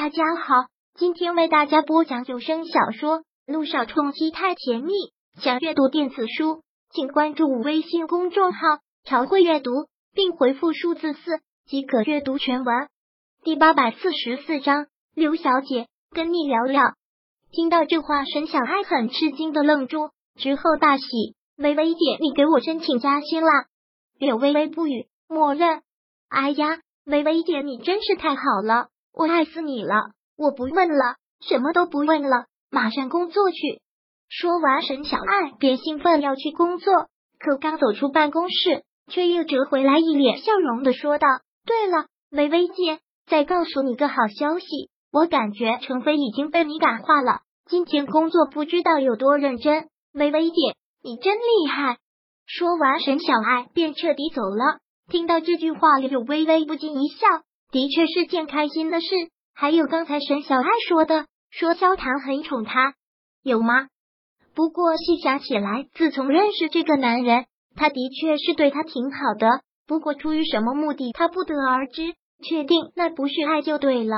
大家好，今天为大家播讲有声小说《路上冲击太甜蜜》。想阅读电子书，请关注微信公众号“朝会阅读”，并回复数字四即可阅读全文。第八百四十四章，刘小姐跟你聊聊。听到这话，沈小爱很吃惊的愣住，之后大喜：“微微姐，你给我申请加薪了？”柳微微不语，默认。哎呀，微微姐，你真是太好了。我爱死你了！我不问了，什么都不问了，马上工作去。说完，沈小爱便兴奋要去工作，可刚走出办公室，却又折回来，一脸笑容的说道：“对了，微微姐，再告诉你个好消息，我感觉程飞已经被你感化了，今天工作不知道有多认真。微微姐，你真厉害！”说完，沈小爱便彻底走了。听到这句话，柳微微不禁一笑。的确是件开心的事。还有刚才沈小爱说的，说萧谈很宠她，有吗？不过细想起来，自从认识这个男人，他的确是对他挺好的。不过出于什么目的，他不得而知。确定那不是爱就对了。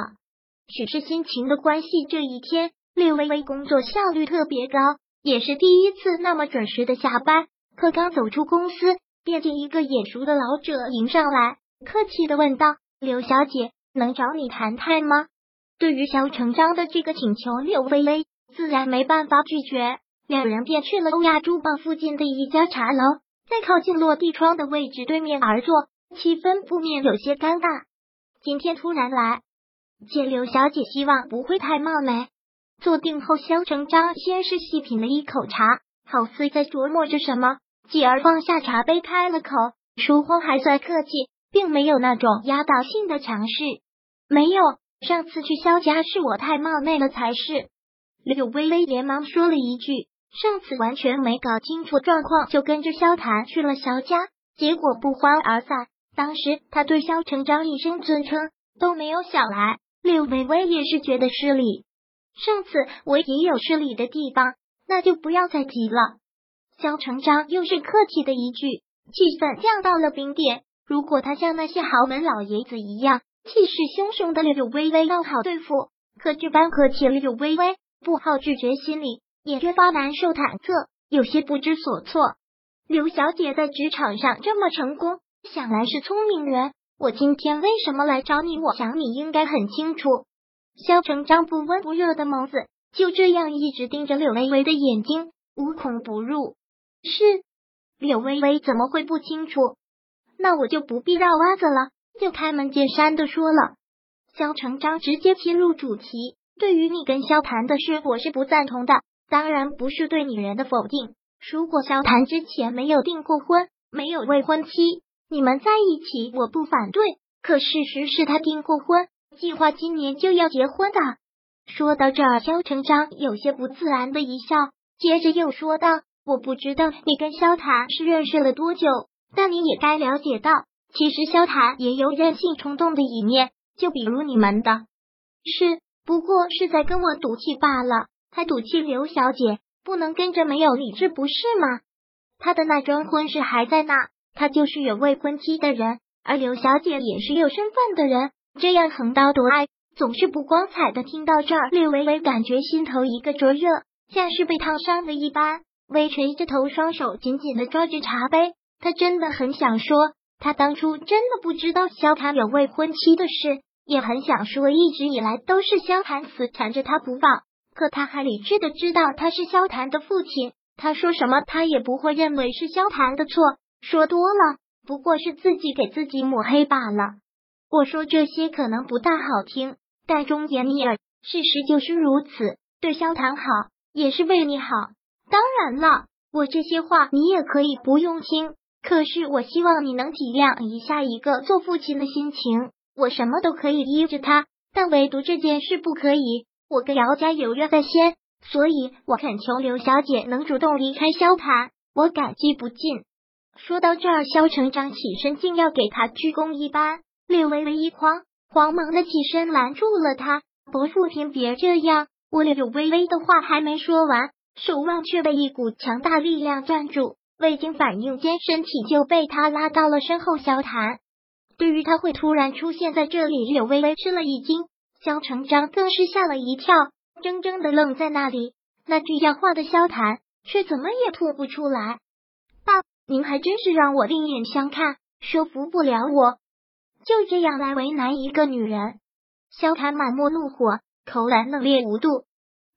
许是心情的关系，这一天略微微工作效率特别高，也是第一次那么准时的下班。可刚走出公司，便见一个眼熟的老者迎上来，客气的问道。柳小姐，能找你谈谈吗？对于萧成章的这个请求，柳微微自然没办法拒绝。两人便去了欧亚珠宝附近的一家茶楼，在靠近落地窗的位置对面而坐，气氛不免有些尴尬。今天突然来见柳小姐，希望不会太冒昧。坐定后，萧成章先是细品了一口茶，好似在琢磨着什么，继而放下茶杯，开了口，说话还算客气。并没有那种压倒性的强势，没有。上次去萧家是我太冒昧了才是。柳微微连忙说了一句，上次完全没搞清楚状况，就跟着萧谈去了萧家，结果不欢而散。当时他对萧成章一声尊称都没有想来，柳微微也是觉得失礼。上次我也有失礼的地方，那就不要再提了。萧成章又是客气的一句，气氛降到了冰点。如果他像那些豪门老爷子一样气势汹汹的柳微微倒好对付，可这般客气柳微微不好拒绝，心里也越发难受忐忑，有些不知所措。刘小姐在职场上这么成功，想来是聪明人。我今天为什么来找你？我想你应该很清楚。萧成章不温不热的眸子就这样一直盯着柳微微的眼睛，无孔不入。是柳微微怎么会不清楚？那我就不必绕弯子了，就开门见山的说了。萧成章直接切入主题，对于你跟萧谈的事，我是不赞同的。当然不是对女人的否定。如果萧谈之前没有订过婚，没有未婚妻，你们在一起，我不反对。可事实是他订过婚，计划今年就要结婚的。说到这儿，萧成章有些不自然的一笑，接着又说道：“我不知道你跟萧谈是认识了多久。”但你也该了解到，其实萧谈也有任性冲动的一面，就比如你们的，是不过是在跟我赌气罢了。他赌气刘小姐不能跟着没有理智，不是吗？他的那桩婚事还在那，他就是有未婚妻的人，而刘小姐也是有身份的人，这样横刀夺爱总是不光彩的。听到这儿，略微微感觉心头一个灼热，像是被烫伤的一般，微垂着头，双手紧紧的抓着茶杯。他真的很想说，他当初真的不知道萧谈有未婚妻的事，也很想说，一直以来都是萧谈死缠着他不放。可他还理智的知道他是萧谈的父亲，他说什么他也不会认为是萧谈的错，说多了不过是自己给自己抹黑罢了。我说这些可能不大好听，但忠言逆耳，事实就是如此。对萧谈好，也是为你好。当然了，我这些话你也可以不用听。可是，我希望你能体谅一下一个做父亲的心情。我什么都可以依着他，但唯独这件事不可以。我跟姚家有约在先，所以我恳求刘小姐能主动离开萧谈，我感激不尽。说到这儿，萧成章起身，竟要给他鞠躬一般。略微微一慌，慌忙的起身拦住了他：“伯父，您别这样。”我柳微微的话还没说完，手腕却被一股强大力量攥住。未经反应间，身体就被他拉到了身后。萧谈对于他会突然出现在这里，柳微微吃了一惊，萧成章更是吓了一跳，怔怔的愣在那里。那句要话的萧谈却怎么也吐不出来。爸，您还真是让我另眼相看，说服不了我，就这样来为难一个女人。萧谈满目怒火，口然冷冽无度。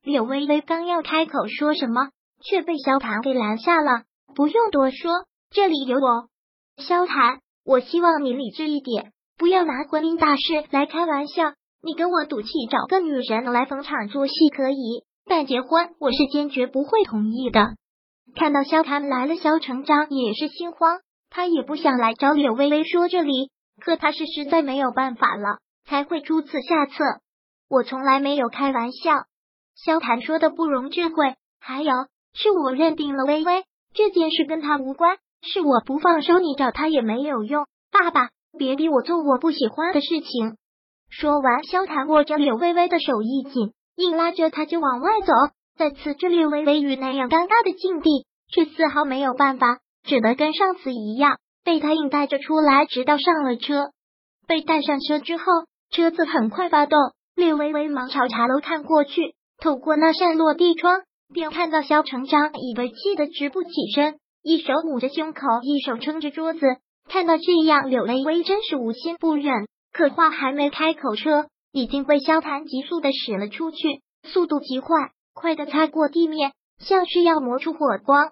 柳微微刚要开口说什么，却被萧谈给拦下了。不用多说，这里有我。萧谈，我希望你理智一点，不要拿婚姻大事来开玩笑。你跟我赌气找个女人来逢场作戏可以，但结婚我是坚决不会同意的。看到萧谈来了，萧成章也是心慌，他也不想来找柳微微说这里，可他是实在没有办法了，才会出此下策。我从来没有开玩笑。萧谈说的不容置喙，还有是我认定了微微这件事跟他无关，是我不放手，你找他也没有用。爸爸，别逼我做我不喜欢的事情。说完，萧谈握着柳微微的手一紧，硬拉着她就往外走。在此，这柳微微与那样尴尬的境地，却丝毫没有办法，只得跟上次一样，被他硬带着出来，直到上了车。被带上车之后，车子很快发动，柳微微忙朝茶楼看过去。透过那扇落地窗，便看到萧成章已被气得直不起身，一手捂着胸口，一手撑着桌子。看到这样，柳微微真是无心不忍，可话还没开口，车已经被萧谈急速的驶了出去，速度极快，快的擦过地面，像是要磨出火光。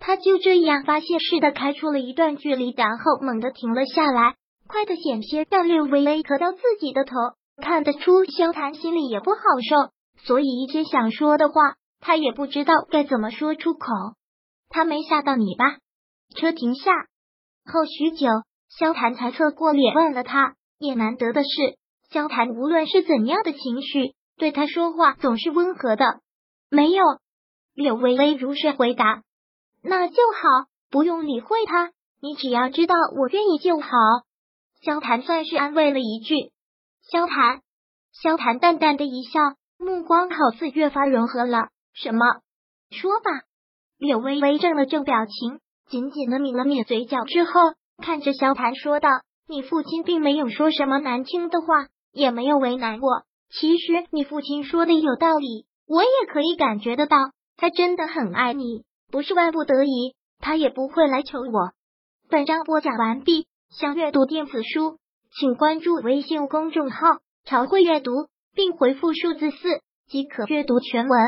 他就这样发泄似的开出了一段距离，然后猛地停了下来，快的险些让柳微微磕到自己的头。看得出萧谈心里也不好受。所以一些想说的话，他也不知道该怎么说出口。他没吓到你吧？车停下后许久，萧谈才侧过脸问了他。也难得的是，萧谈无论是怎样的情绪，对他说话总是温和的。没有，柳微微如实回答。那就好，不用理会他。你只要知道我愿意就好。萧谈算是安慰了一句。萧谈，萧谈淡淡的一笑。目光好似越发柔和了。什么？说吧。柳微微正了正表情，紧紧的抿了抿嘴角之后，看着萧谈说道：“你父亲并没有说什么难听的话，也没有为难我。其实你父亲说的有道理，我也可以感觉得到，他真的很爱你，不是万不得已，他也不会来求我。”本章播讲完毕。想阅读电子书，请关注微信公众号“朝会阅读”。并回复数字四即可阅读全文。